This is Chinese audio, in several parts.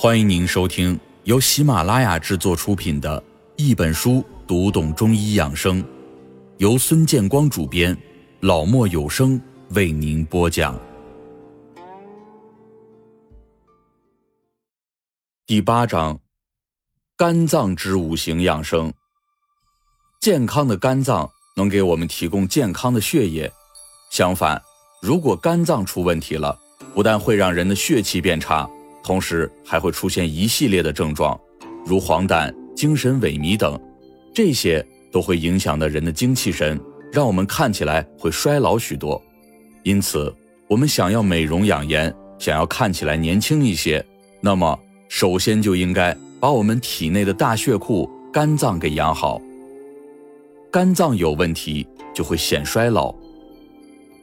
欢迎您收听由喜马拉雅制作出品的《一本书读懂中医养生》，由孙建光主编，老莫有声为您播讲。第八章：肝脏之五行养生。健康的肝脏能给我们提供健康的血液，相反，如果肝脏出问题了，不但会让人的血气变差。同时还会出现一系列的症状，如黄疸、精神萎靡等，这些都会影响到人的精气神，让我们看起来会衰老许多。因此，我们想要美容养颜，想要看起来年轻一些，那么首先就应该把我们体内的大血库肝脏给养好。肝脏有问题，就会显衰老。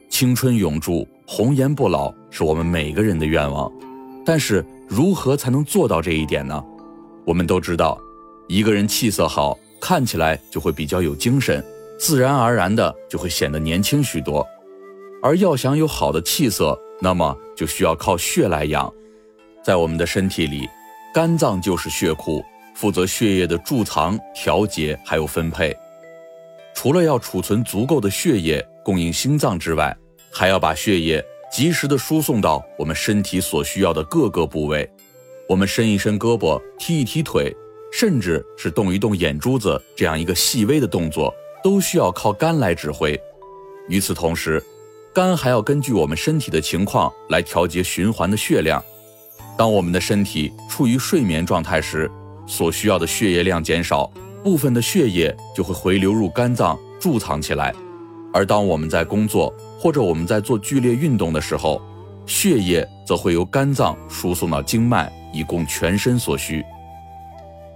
青春永驻、红颜不老，是我们每个人的愿望，但是。如何才能做到这一点呢？我们都知道，一个人气色好，看起来就会比较有精神，自然而然的就会显得年轻许多。而要想有好的气色，那么就需要靠血来养。在我们的身体里，肝脏就是血库，负责血液的贮藏、调节还有分配。除了要储存足够的血液供应心脏之外，还要把血液。及时的输送到我们身体所需要的各个部位，我们伸一伸胳膊，踢一踢腿，甚至是动一动眼珠子，这样一个细微的动作，都需要靠肝来指挥。与此同时，肝还要根据我们身体的情况来调节循环的血量。当我们的身体处于睡眠状态时，所需要的血液量减少，部分的血液就会回流入肝脏贮藏起来。而当我们在工作或者我们在做剧烈运动的时候，血液则会由肝脏输送到经脉，以供全身所需。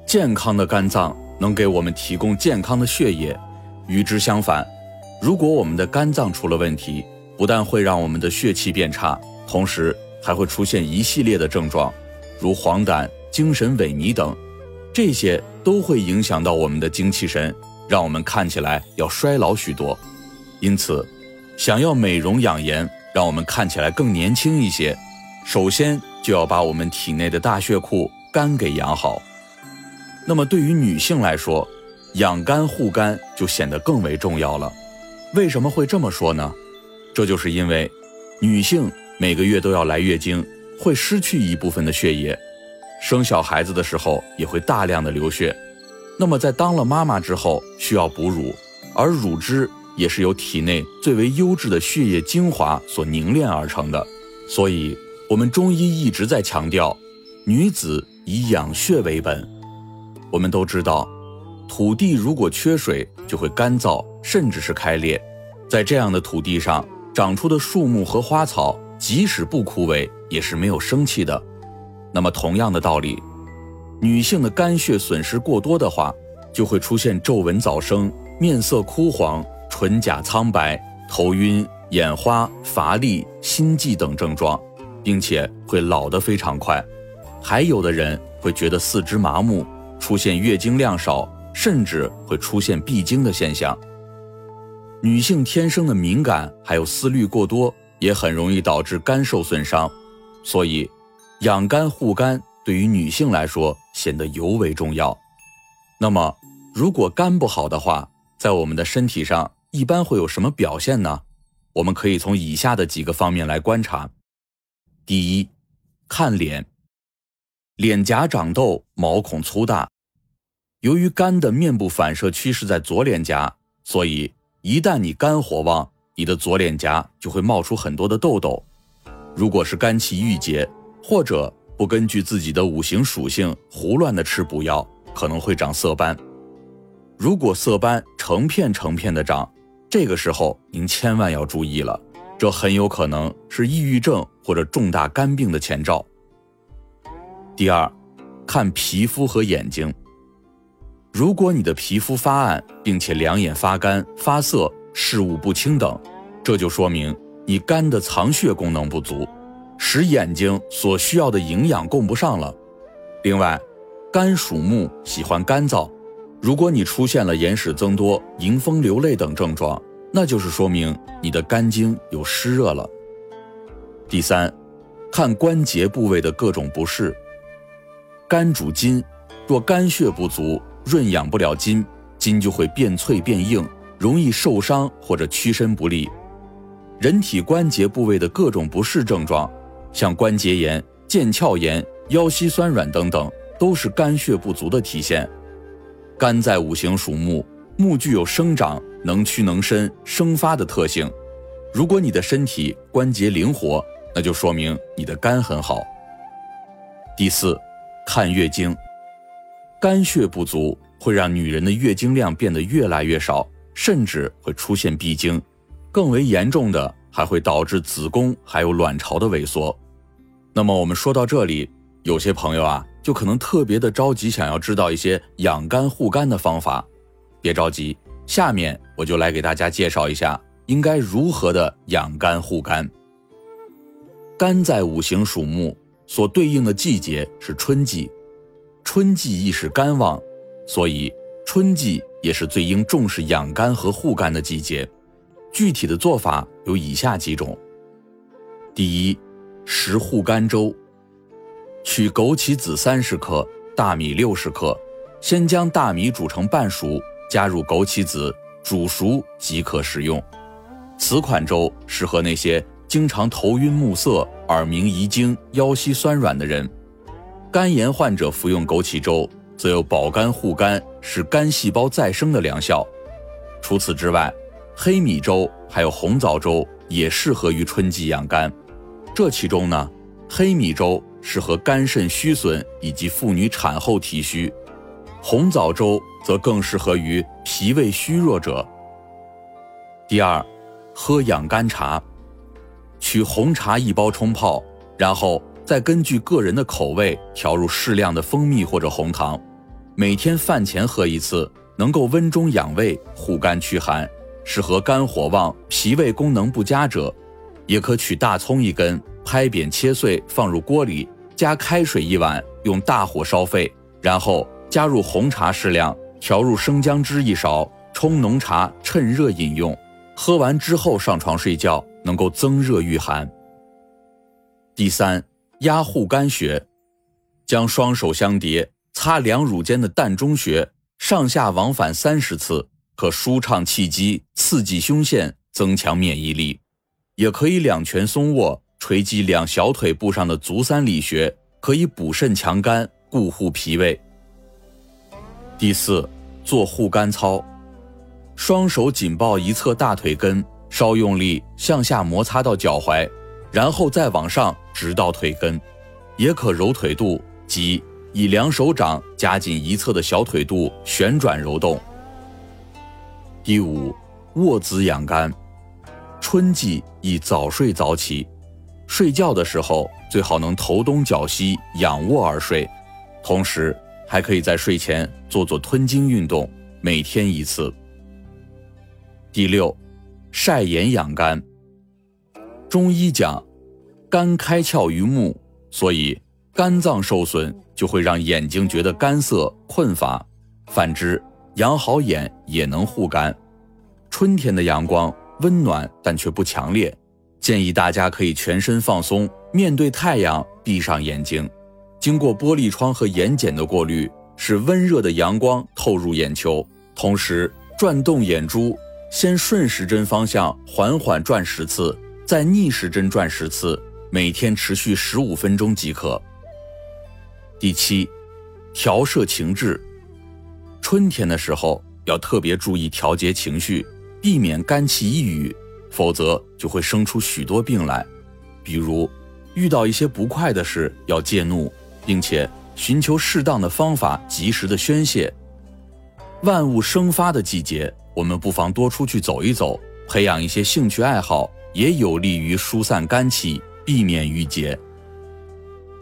健康的肝脏能给我们提供健康的血液，与之相反，如果我们的肝脏出了问题，不但会让我们的血气变差，同时还会出现一系列的症状，如黄疸、精神萎靡等，这些都会影响到我们的精气神，让我们看起来要衰老许多。因此，想要美容养颜，让我们看起来更年轻一些，首先就要把我们体内的大血库肝给养好。那么，对于女性来说，养肝护肝就显得更为重要了。为什么会这么说呢？这就是因为，女性每个月都要来月经，会失去一部分的血液，生小孩子的时候也会大量的流血。那么，在当了妈妈之后，需要哺乳，而乳汁。也是由体内最为优质的血液精华所凝练而成的，所以，我们中医一直在强调，女子以养血为本。我们都知道，土地如果缺水，就会干燥，甚至是开裂。在这样的土地上长出的树木和花草，即使不枯萎，也是没有生气的。那么，同样的道理，女性的肝血损失过多的话，就会出现皱纹早生、面色枯黄。唇甲苍白、头晕、眼花、乏力、心悸等症状，并且会老得非常快。还有的人会觉得四肢麻木，出现月经量少，甚至会出现闭经的现象。女性天生的敏感，还有思虑过多，也很容易导致肝受损伤。所以，养肝护肝对于女性来说显得尤为重要。那么，如果肝不好的话，在我们的身体上，一般会有什么表现呢？我们可以从以下的几个方面来观察。第一，看脸，脸颊长痘，毛孔粗大。由于肝的面部反射区是在左脸颊，所以一旦你肝火旺，你的左脸颊就会冒出很多的痘痘。如果是肝气郁结，或者不根据自己的五行属性胡乱的吃补药，可能会长色斑。如果色斑成片成片的长，这个时候您千万要注意了，这很有可能是抑郁症或者重大肝病的前兆。第二，看皮肤和眼睛。如果你的皮肤发暗，并且两眼发干、发涩、视物不清等，这就说明你肝的藏血功能不足，使眼睛所需要的营养供不上了。另外，肝属木，喜欢干燥。如果你出现了眼屎增多、迎风流泪等症状，那就是说明你的肝经有湿热了。第三，看关节部位的各种不适。肝主筋，若肝血不足，润养不了筋，筋就会变脆变硬，容易受伤或者屈伸不利。人体关节部位的各种不适症状，像关节炎、腱鞘炎、腰膝酸软等等，都是肝血不足的体现。肝在五行属木，木具有生长、能屈能伸、生发的特性。如果你的身体关节灵活，那就说明你的肝很好。第四，看月经，肝血不足会让女人的月经量变得越来越少，甚至会出现闭经，更为严重的还会导致子宫还有卵巢的萎缩。那么我们说到这里，有些朋友啊，就可能特别的着急，想要知道一些养肝护肝的方法。别着急，下面我就来给大家介绍一下应该如何的养肝护肝。肝在五行属木，所对应的季节是春季，春季亦是肝旺，所以春季也是最应重视养肝和护肝的季节。具体的做法有以下几种：第一，食护肝粥，取枸杞子三十克，大米六十克，先将大米煮成半熟，加入枸杞子，煮熟即可食用。此款粥适合那些。经常头晕目涩、耳鸣遗精、腰膝酸软的人，肝炎患者服用枸杞粥，则有保肝护肝、使肝细胞再生的良效。除此之外，黑米粥还有红枣粥也适合于春季养肝。这其中呢，黑米粥适合肝肾虚损以及妇女产后体虚，红枣粥则更适合于脾胃虚弱者。第二，喝养肝茶。取红茶一包冲泡，然后再根据个人的口味调入适量的蜂蜜或者红糖，每天饭前喝一次，能够温中养胃、护肝驱寒，适合肝火旺、脾胃功能不佳者。也可取大葱一根，拍扁切碎放入锅里，加开水一碗，用大火烧沸，然后加入红茶适量，调入生姜汁一勺，冲浓茶，趁热饮用。喝完之后上床睡觉。能够增热御寒。第三，压护肝穴，将双手相叠，擦两乳间的膻中穴，上下往返三十次，可舒畅气机，刺激胸腺，增强免疫力。也可以两拳松握，捶击两小腿部上的足三里穴，可以补肾强肝，固护脾胃。第四，做护肝操，双手紧抱一侧大腿根。稍用力向下摩擦到脚踝，然后再往上直到腿根，也可揉腿肚，即以两手掌夹紧一侧的小腿肚旋转揉动。第五，卧姿养肝，春季宜早睡早起，睡觉的时候最好能头东脚西，仰卧而睡，同时还可以在睡前做做吞精运动，每天一次。第六。晒眼养肝。中医讲，肝开窍于目，所以肝脏受损就会让眼睛觉得干涩困乏。反之，养好眼也能护肝。春天的阳光温暖，但却不强烈，建议大家可以全身放松，面对太阳，闭上眼睛，经过玻璃窗和眼睑的过滤，使温热的阳光透入眼球，同时转动眼珠。先顺时针方向缓缓转十次，再逆时针转十次，每天持续十五分钟即可。第七，调摄情志。春天的时候要特别注意调节情绪，避免肝气抑郁，否则就会生出许多病来。比如遇到一些不快的事要戒怒，并且寻求适当的方法及时的宣泄。万物生发的季节。我们不妨多出去走一走，培养一些兴趣爱好，也有利于疏散肝气，避免郁结。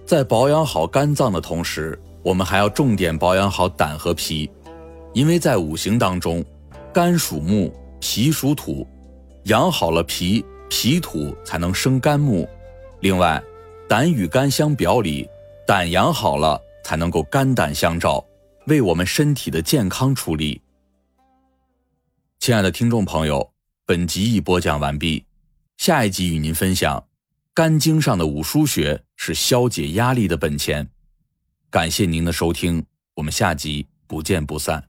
在保养好肝脏的同时，我们还要重点保养好胆和脾，因为在五行当中，肝属木，脾属土，养好了脾，脾土才能生肝木。另外，胆与肝相表里，胆养好了，才能够肝胆相照，为我们身体的健康出力。亲爱的听众朋友，本集已播讲完毕，下一集与您分享，肝经上的五腧穴是消解压力的本钱。感谢您的收听，我们下集不见不散。